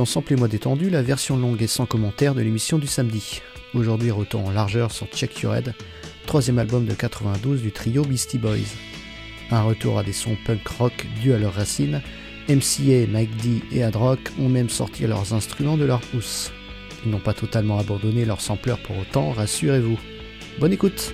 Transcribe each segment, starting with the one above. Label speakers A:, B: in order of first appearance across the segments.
A: dans Sample et moi détendu, la version longue et sans commentaire de l'émission du samedi. Aujourd'hui, retour en largeur sur Check Your Head, troisième album de 92 du trio Beastie Boys. Un retour à des sons punk rock dus à leurs racines, MCA, Mike D et Adrock ont même sorti leurs instruments de leur pouce. Ils n'ont pas totalement abandonné leur sampleur pour autant, rassurez-vous. Bonne écoute!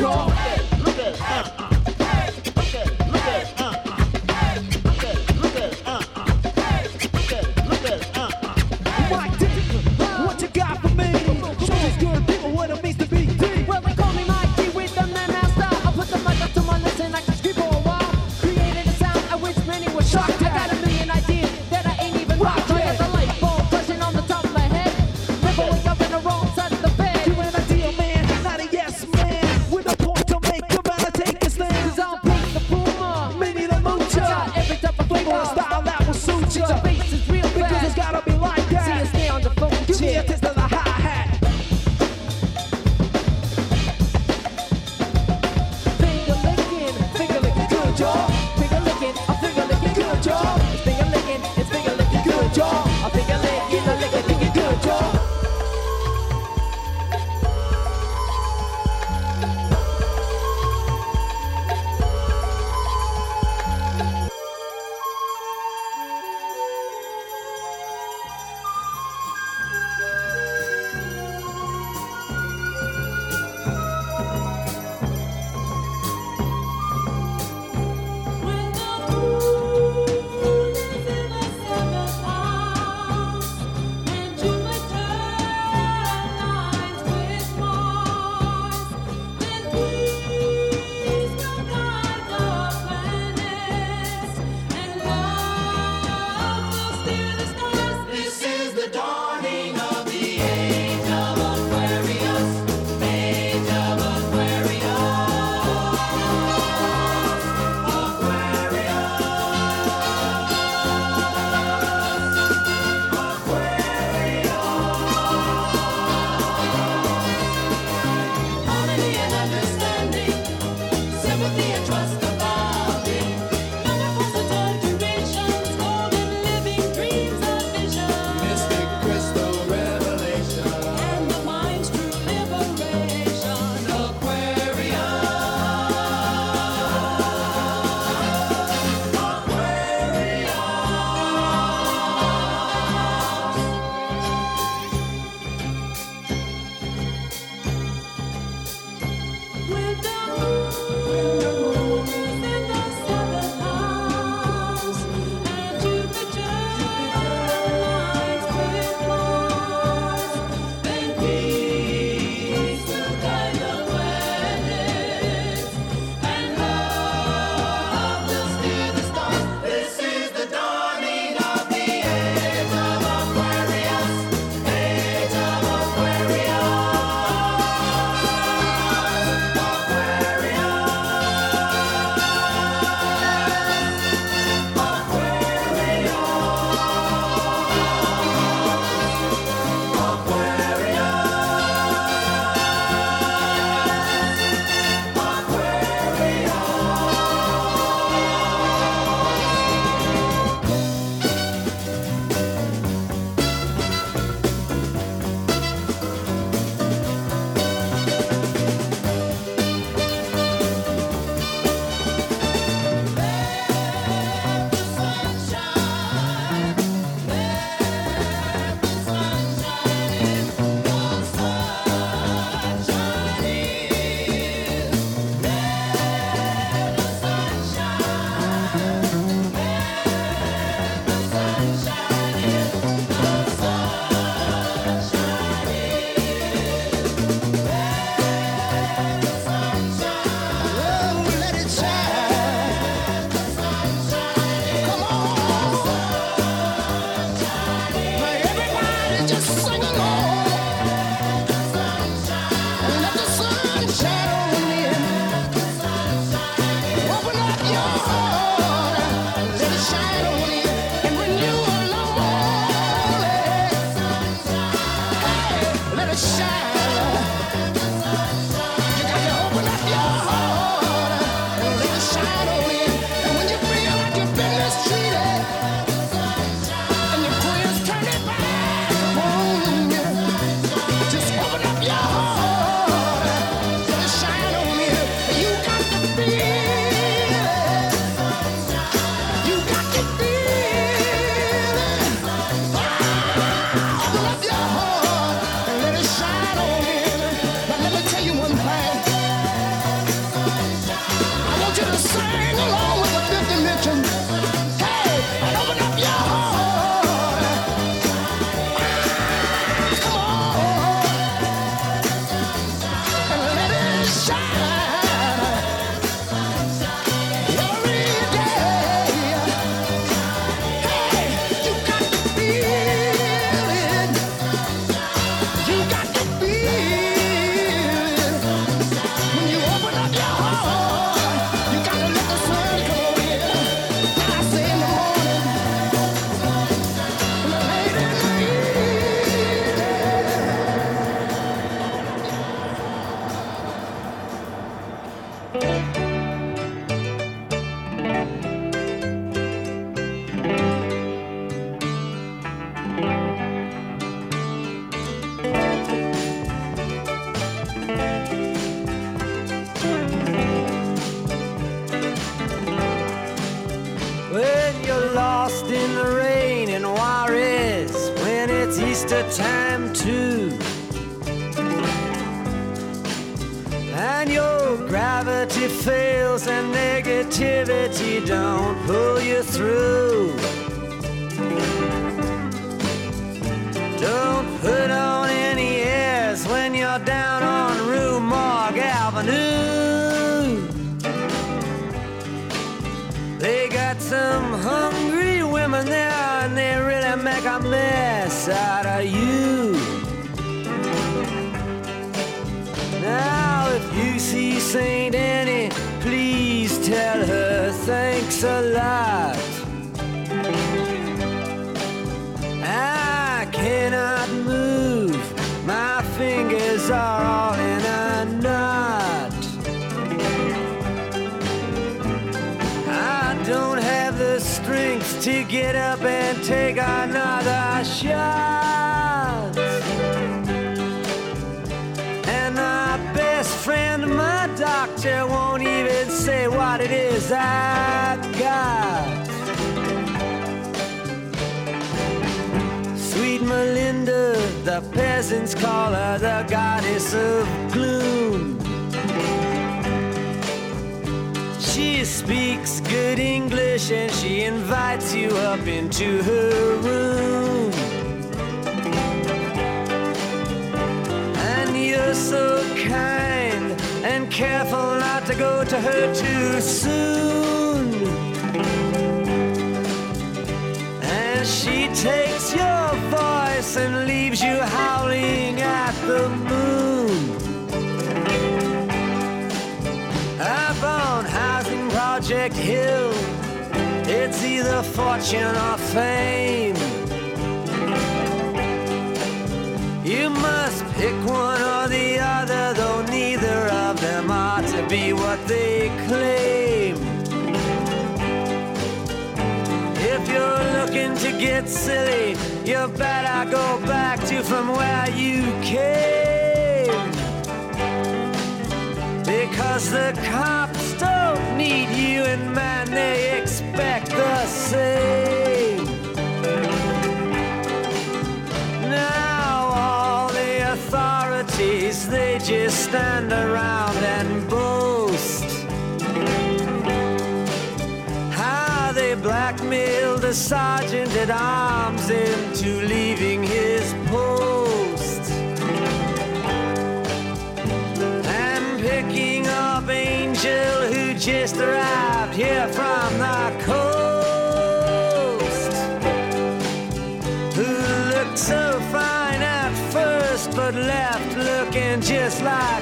B: Go. Women there and they really make a mess out of you. Now, if you see St. Annie, please tell her thanks a lot. I cannot move, my fingers are all to get up and take another shot. And my best friend, my doctor, won't even say what it is I got. Sweet Melinda, the peasants call her the goddess of gloom. Speaks good English and she invites you up into her room. And you're so kind and careful not to go to her too soon. And she takes Hill, it's either fortune or fame. You must pick one or the other, though neither of them are to be what they claim. If you're looking to get silly, you better go back to from where you came. Because the don't need you, and man, they expect the same. Now, all the authorities, they just stand around and boast. How they blackmailed a sergeant at arms into leaving looking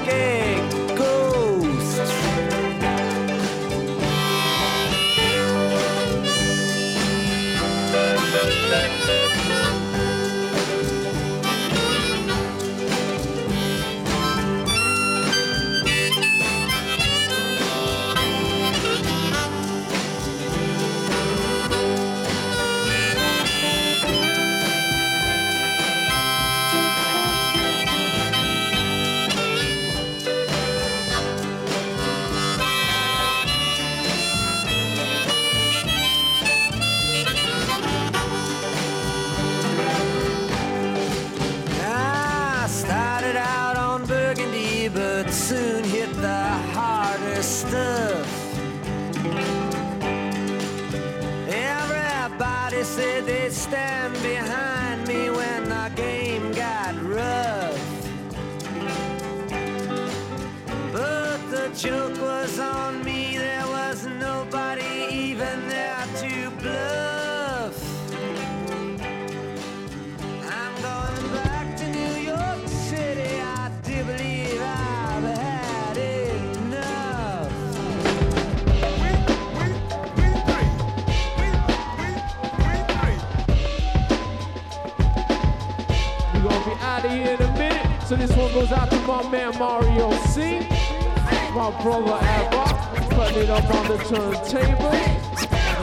C: My brother Abba. Putting it up on the turntable.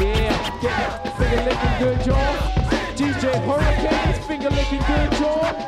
C: Yeah, get that finger licking good, y'all. DJ Hurricane, finger licking good, y'all.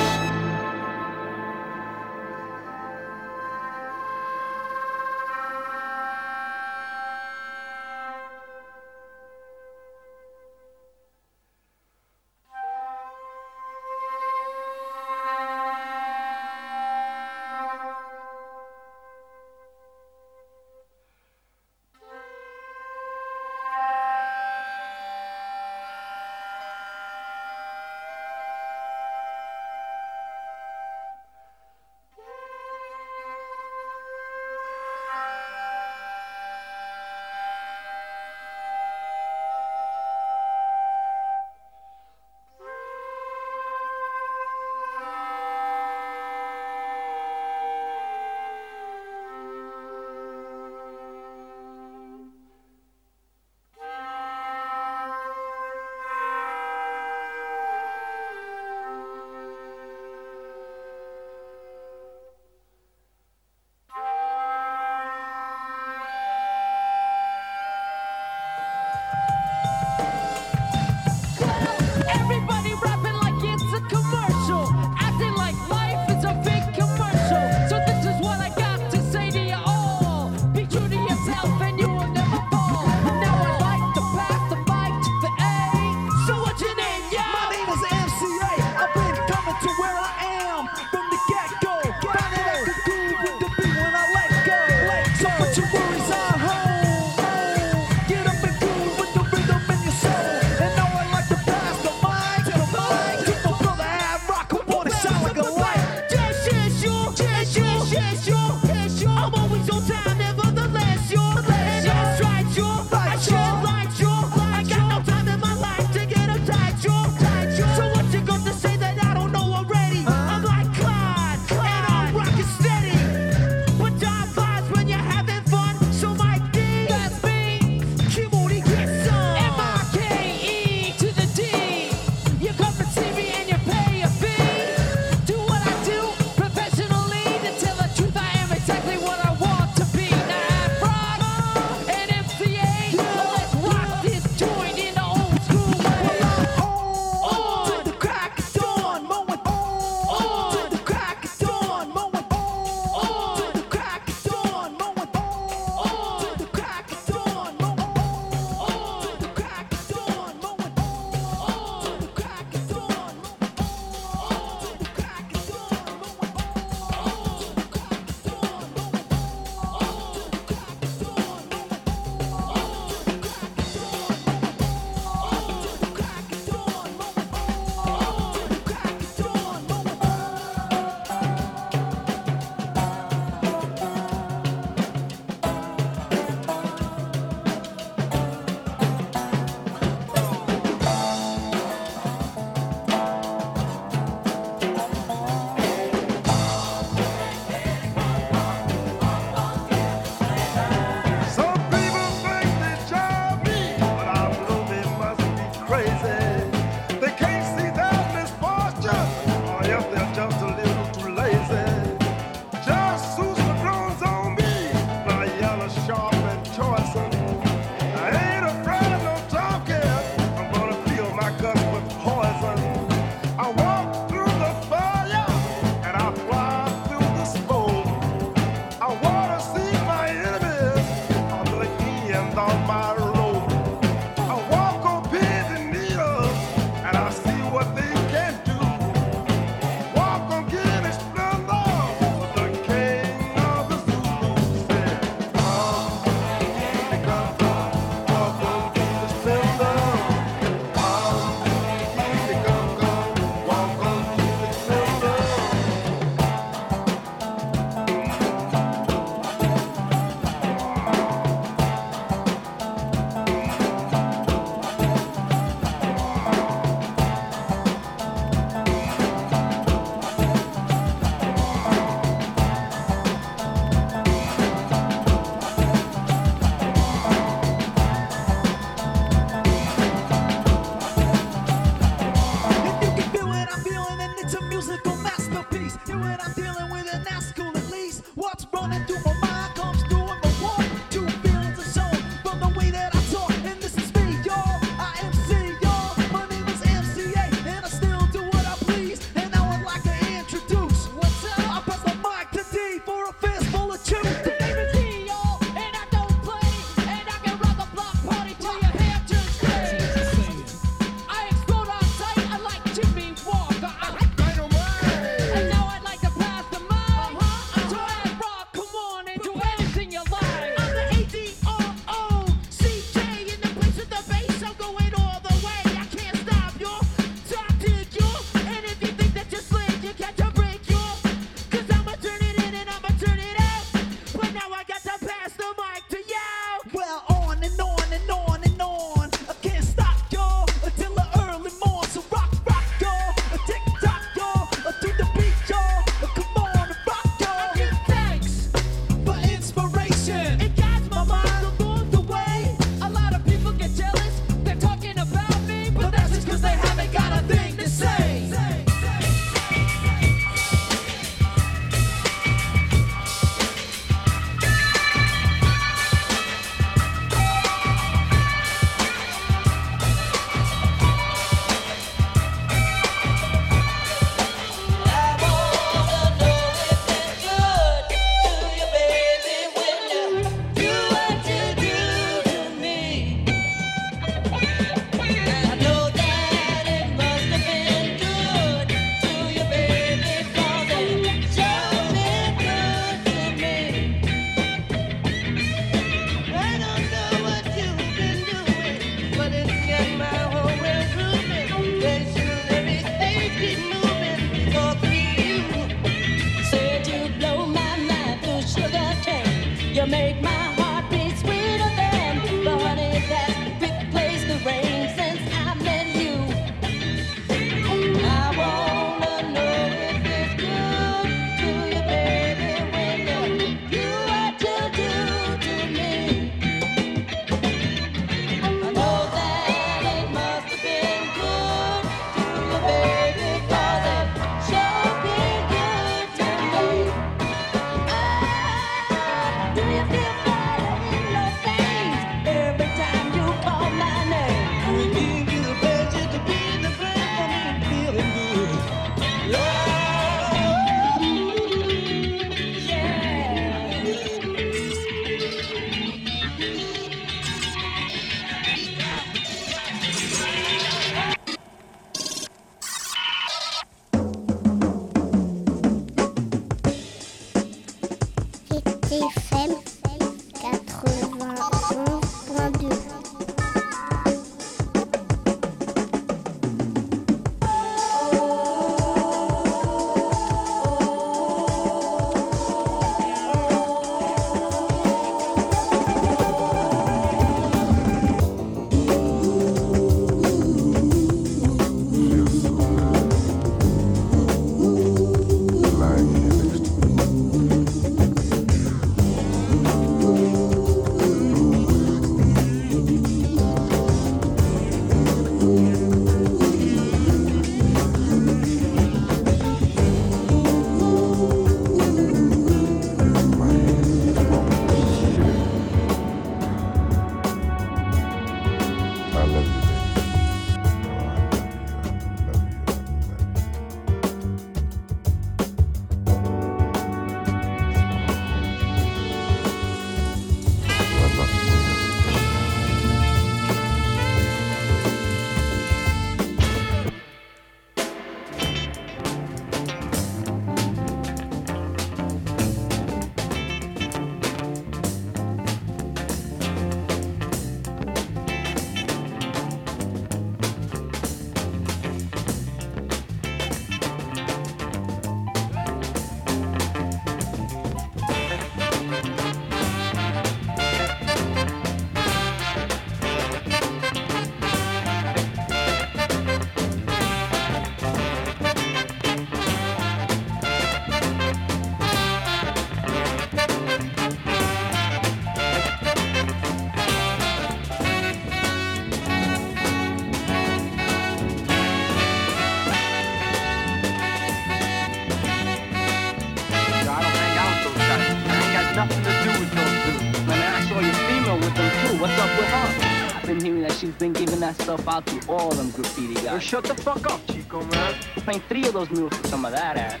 D: been giving that stuff out to all them graffiti guys.
E: Well, shut the fuck up, Chico, man.
D: We're three of those mules for some of that ass.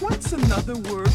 F: What's another word?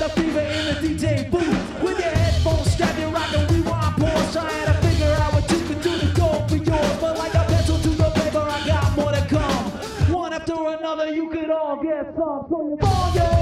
B: The
C: fever in the DJ booth. With your headphones strapped, you're rocking rewind pause. Trying to figure out what you can do to go for yours. But like a pencil to the paper, I got more to come. One after another, you could all get some. So you ball yo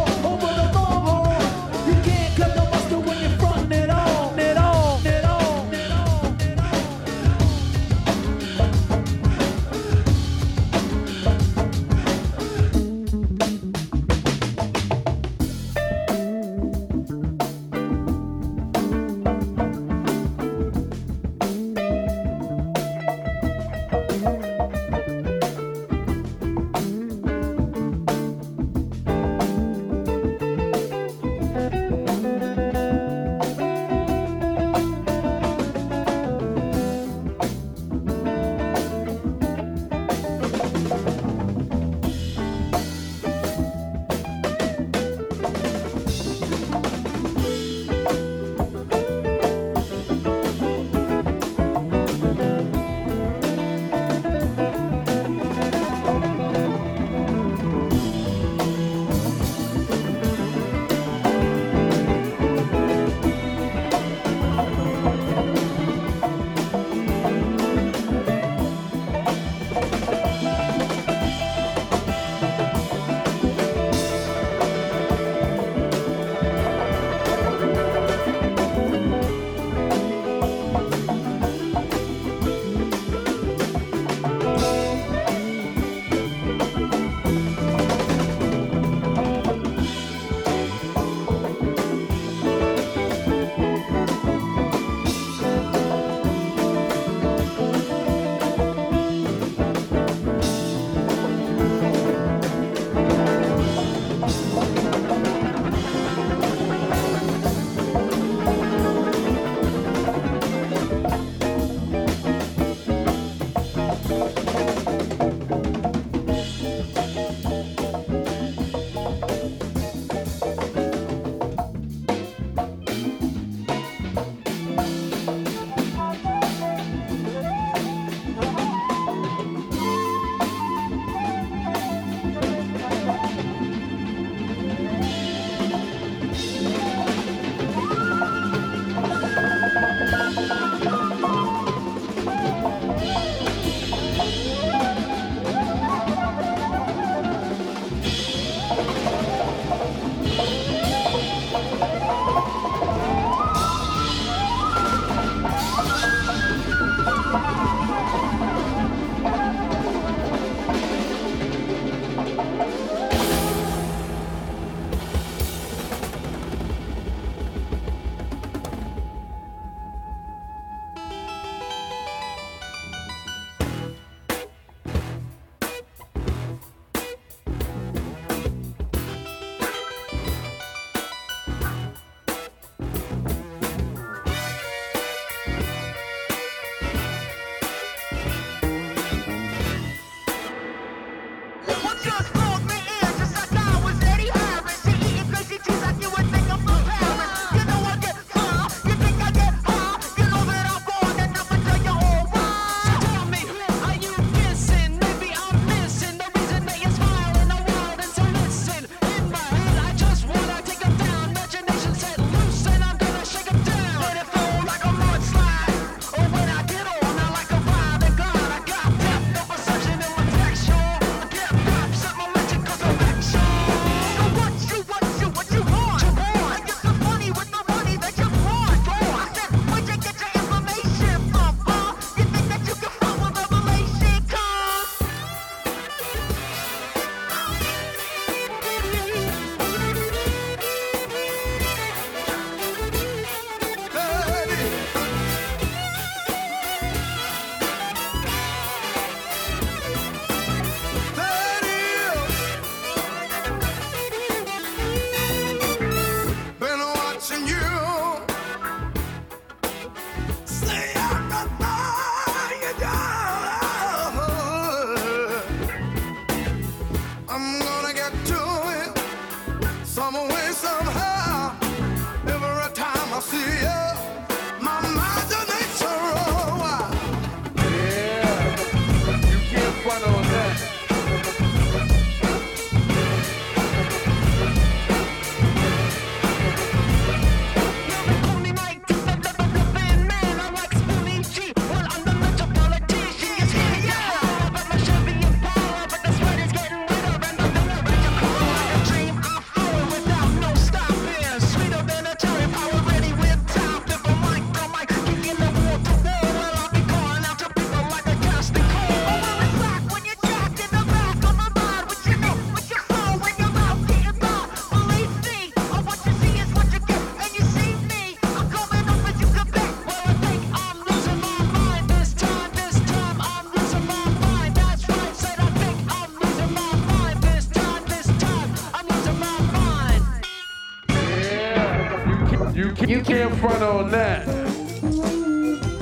C: You can't
G: front on that.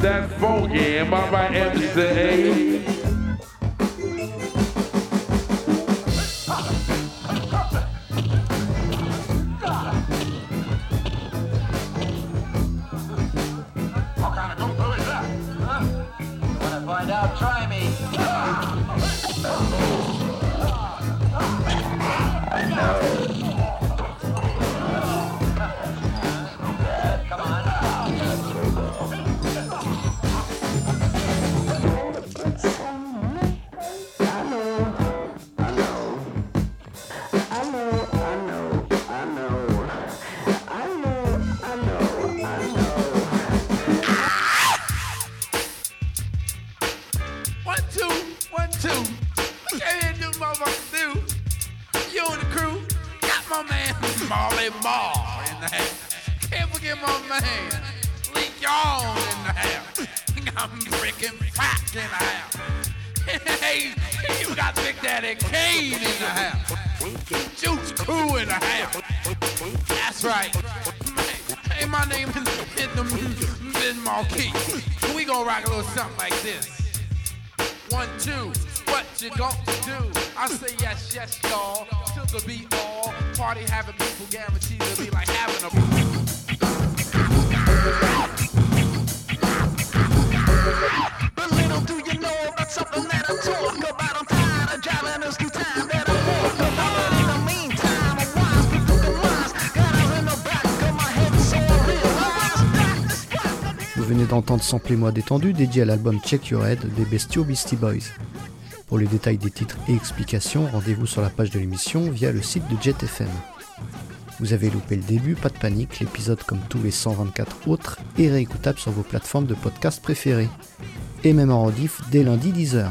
G: That's funky. Am I right, Mr.
H: venez d'entendre Samplez-moi détendu dédié à l'album Check Your Head des bestiaux Beastie Boys. Pour les détails des titres et explications, rendez-vous sur la page de l'émission via le site de Jet FM. Vous avez loupé le début, pas de panique, l'épisode comme tous les 124 autres est réécoutable sur vos plateformes de podcast préférées. Et même en rediff dès lundi 10h.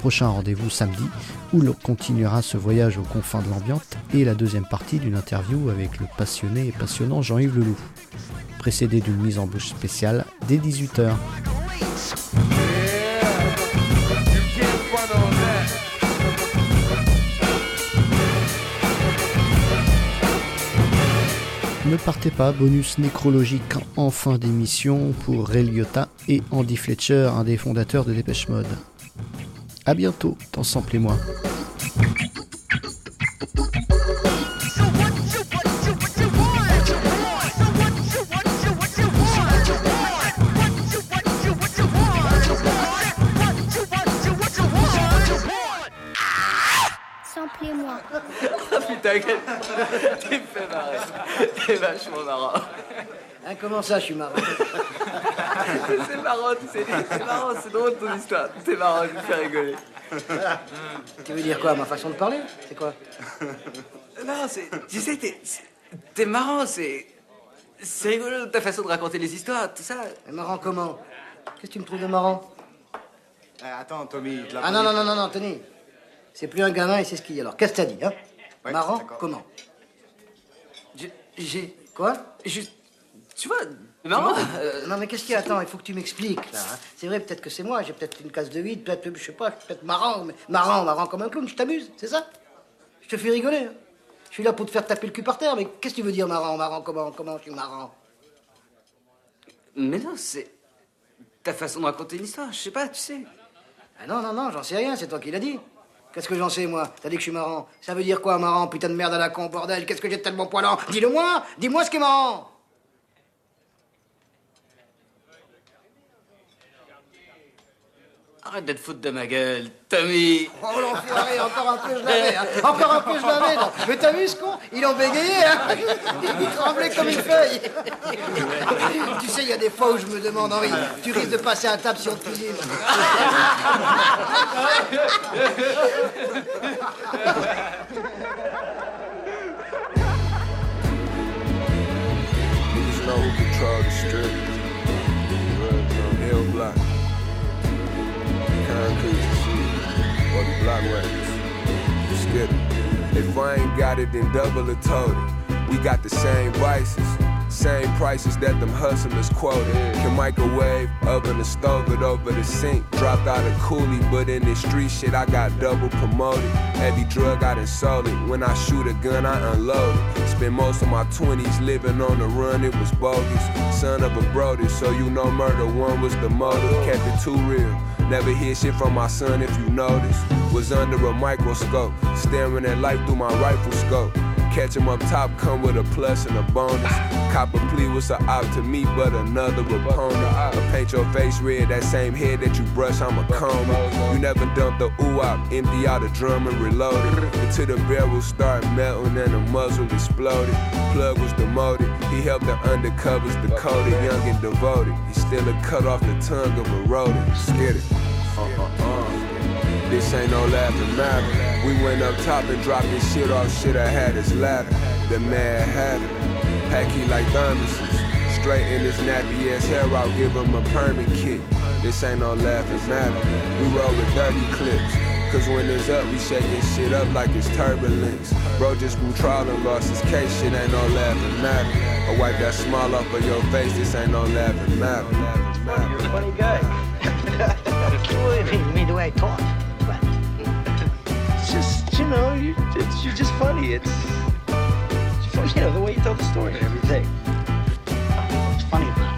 H: Prochain rendez-vous samedi où l'on continuera ce voyage aux confins de l'ambiante et la deuxième partie d'une interview avec le passionné et passionnant Jean-Yves Leloup, précédé d'une mise en bouche spéciale dès 18h.
G: Yeah. You can't front on that.
H: Ne partez pas, bonus nécrologique en fin d'émission pour Ray Liotta et Andy Fletcher, un des fondateurs de Dépêche Mode. A bientôt dans Samplez-moi.
I: So
B: tu me fais marrer. T'es vachement marrant.
J: Hein, comment ça, je suis marrant
B: C'est marrant, tu sais. C'est marrant, c'est drôle ton histoire. C'est marrant, je me fais rigoler.
J: Tu veux dire quoi Ma façon de parler? C'est quoi?
B: Non, c'est. Tu sais, t'es. T'es marrant, c'est. C'est rigolo ta façon de raconter les histoires, tout ça.
J: Mais Marrant comment? Qu'est-ce que tu me trouves de marrant?
K: Attends, Tommy,
J: Ah non, non, non, non, non, Tony. C'est plus un gamin et c'est ce qu'il y a. Alors, qu'est-ce que t'as dit, hein?
K: Ouais,
J: Marrant comment?
B: J'ai-.
J: Quoi?
B: Juste. Tu vois, marrant. euh,
J: Non, mais qu'est-ce qu'il y a? Attends, il faut que tu m'expliques, là. hein. C'est vrai, peut-être que c'est moi, j'ai peut-être une case de vide, peut-être, je sais pas, peut-être marrant, mais marrant, marrant comme un clown, je t'amuse, c'est ça? Je te fais rigoler. hein. Je suis là pour te faire taper le cul par terre, mais qu'est-ce que tu veux dire marrant, marrant, comment, comment je suis marrant?
B: Mais non, c'est. Ta façon de raconter une histoire, je sais pas, tu sais.
J: Ah non, non, non, j'en sais rien, c'est toi qui l'as dit. Qu'est-ce que j'en sais, moi T'as dit que je suis marrant. Ça veut dire quoi, marrant Putain de merde à la con, bordel, qu'est-ce que j'ai de tellement poilant Dis-le moi Dis-moi ce qui est marrant
B: Arrête de te foutre de ma gueule, Tommy.
J: Oh l'enfoiré, encore un peu je l'avais, hein. Encore un peu je l'avais, non. Mais t'as vu ce con? Il en bégayait, hein Il tremblait comme une feuille Tu sais, il y a des fois où je me demande, Henri, tu risques de passer à table on te cuisine.
G: Records. Skip. If I ain't got it, then double or total. We got the same vices.
L: Same prices that them hustlers quoted. Can microwave, oven and stove it over the sink. Dropped out of coolie, but in this street shit, I got double promoted. Every drug I done sold it. When I shoot a gun, I unload it. Spent most of my 20s living on the run, it was bogus. Son of a Brody, so you know murder one was the motive. Kept it too real. Never hear shit from my son if you notice. Was under a microscope, staring at life through my rifle scope. Catch him up top, come with a plus and a bonus. Cop a plea was a op to me, but another opponent. I paint your face red, that same head that you brush, I'm a comb. You never dump the ooh op, empty out the drum and reload it. Until the barrel start melting and the muzzle exploded. Plug was demoted, he helped the undercovers decoded, young and devoted. He still a cut off the tongue of a rodent. Scared it. Uh-uh-uh. This ain't no laughing matter. We went up top and dropped this shit off shit I had his ladder. The mad hatter. Packy like thermoses. Straight in this nappy ass hair, I'll give him a permit kit. This ain't no laughing matter. We roll with dirty clips. Cause when it's up, we shaking shit up like it's turbulence. Bro just blew trial and lost his case, shit ain't no laughing matter. I wipe that smile off of your face, this ain't no laughing matter.
F: You're a funny guy. you mean the way I talk? You know, you, you're just funny. It's, it's, you know, the way you tell the story and everything. It's funny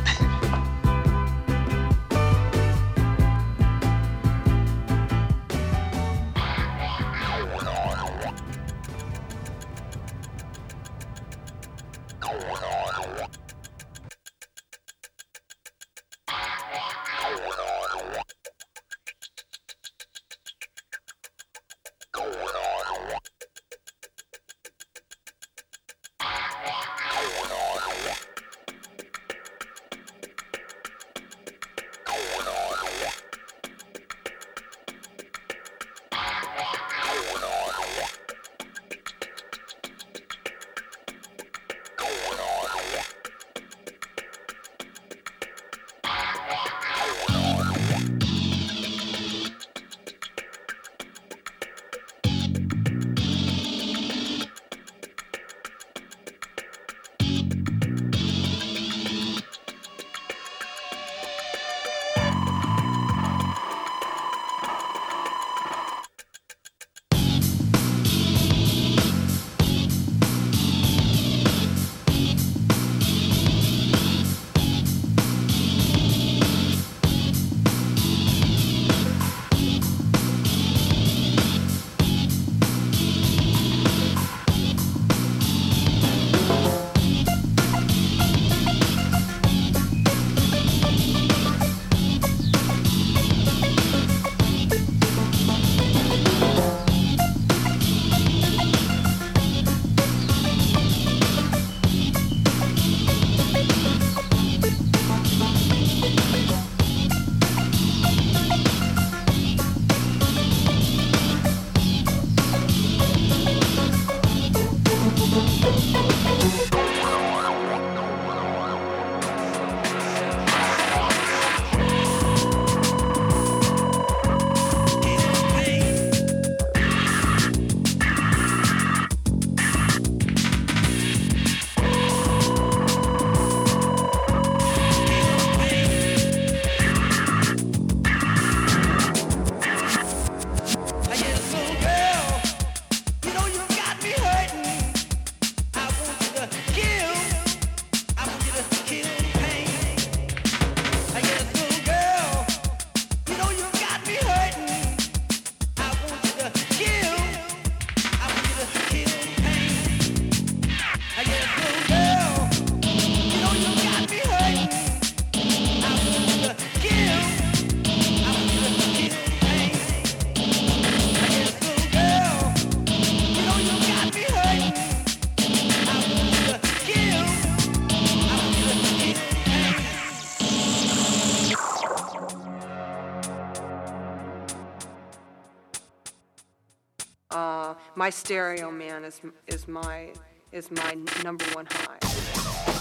M: my stereo man is is my is my number one high.